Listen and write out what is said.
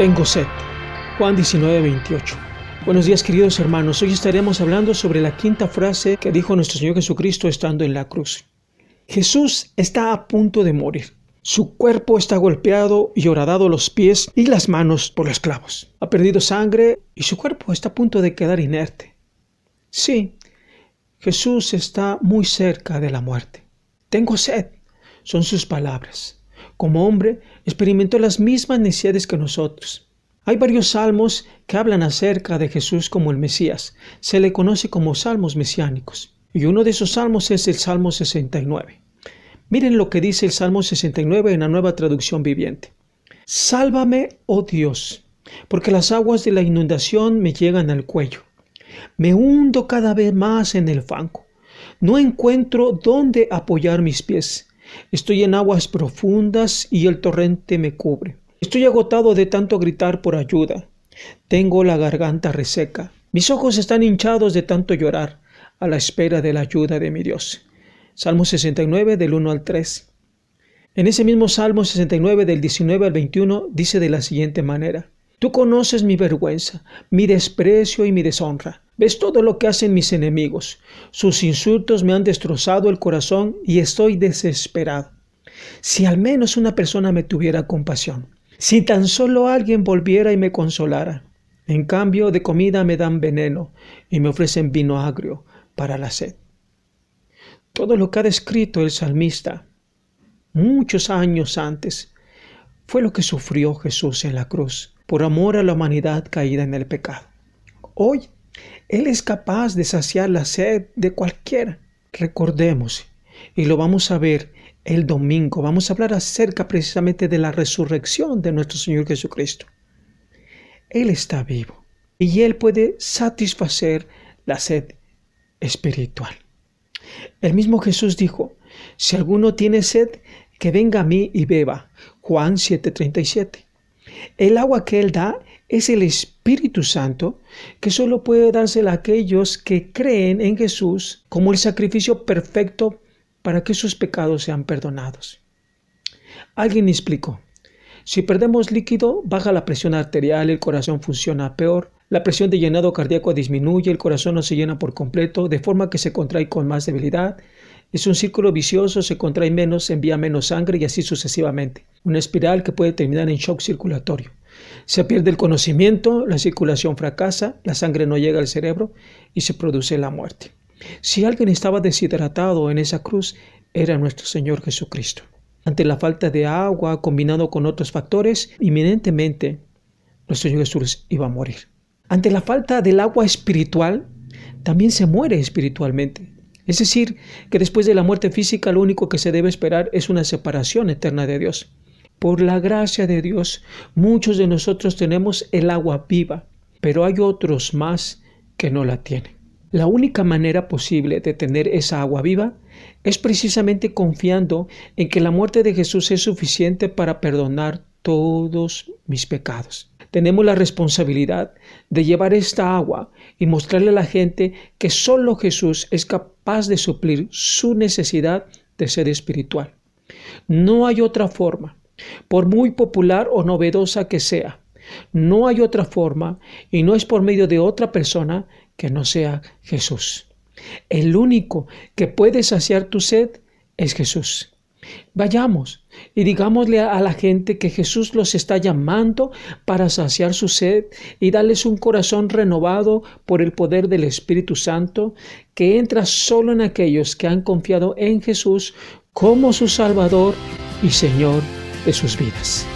Tengo sed. Juan 19, 28. Buenos días queridos hermanos, hoy estaremos hablando sobre la quinta frase que dijo nuestro Señor Jesucristo estando en la cruz. Jesús está a punto de morir. Su cuerpo está golpeado y horadado los pies y las manos por los clavos. Ha perdido sangre y su cuerpo está a punto de quedar inerte. Sí, Jesús está muy cerca de la muerte. Tengo sed, son sus palabras. Como hombre, experimentó las mismas necesidades que nosotros. Hay varios salmos que hablan acerca de Jesús como el Mesías. Se le conoce como salmos mesiánicos. Y uno de esos salmos es el Salmo 69. Miren lo que dice el Salmo 69 en la nueva traducción viviente. Sálvame, oh Dios, porque las aguas de la inundación me llegan al cuello. Me hundo cada vez más en el fango. No encuentro dónde apoyar mis pies. Estoy en aguas profundas y el torrente me cubre. Estoy agotado de tanto gritar por ayuda. Tengo la garganta reseca. Mis ojos están hinchados de tanto llorar a la espera de la ayuda de mi Dios. Salmo 69 del 1 al 3. En ese mismo Salmo 69 del 19 al 21 dice de la siguiente manera. Tú conoces mi vergüenza, mi desprecio y mi deshonra. Ves todo lo que hacen mis enemigos. Sus insultos me han destrozado el corazón y estoy desesperado. Si al menos una persona me tuviera compasión. Si tan solo alguien volviera y me consolara. En cambio de comida me dan veneno y me ofrecen vino agrio para la sed. Todo lo que ha descrito el salmista muchos años antes fue lo que sufrió Jesús en la cruz por amor a la humanidad caída en el pecado. Hoy él es capaz de saciar la sed de cualquiera. Recordemos, y lo vamos a ver el domingo, vamos a hablar acerca precisamente de la resurrección de nuestro Señor Jesucristo. Él está vivo y Él puede satisfacer la sed espiritual. El mismo Jesús dijo, si alguno tiene sed, que venga a mí y beba. Juan 7:37. El agua que Él da es el Espíritu Santo que solo puede dársela a aquellos que creen en Jesús como el sacrificio perfecto para que sus pecados sean perdonados. Alguien explicó, si perdemos líquido, baja la presión arterial, el corazón funciona peor, la presión de llenado cardíaco disminuye, el corazón no se llena por completo, de forma que se contrae con más debilidad. Es un círculo vicioso, se contrae menos, envía menos sangre y así sucesivamente. Una espiral que puede terminar en shock circulatorio. Se pierde el conocimiento, la circulación fracasa, la sangre no llega al cerebro y se produce la muerte. Si alguien estaba deshidratado en esa cruz, era nuestro Señor Jesucristo. Ante la falta de agua combinado con otros factores, inminentemente nuestro Señor Jesús iba a morir. Ante la falta del agua espiritual, también se muere espiritualmente. Es decir, que después de la muerte física lo único que se debe esperar es una separación eterna de Dios. Por la gracia de Dios, muchos de nosotros tenemos el agua viva, pero hay otros más que no la tienen. La única manera posible de tener esa agua viva es precisamente confiando en que la muerte de Jesús es suficiente para perdonar todos mis pecados. Tenemos la responsabilidad de llevar esta agua y mostrarle a la gente que solo Jesús es capaz de suplir su necesidad de ser espiritual. No hay otra forma por muy popular o novedosa que sea. No hay otra forma y no es por medio de otra persona que no sea Jesús. El único que puede saciar tu sed es Jesús. Vayamos y digámosle a la gente que Jesús los está llamando para saciar su sed y darles un corazón renovado por el poder del Espíritu Santo que entra solo en aquellos que han confiado en Jesús como su Salvador y Señor de sus vidas.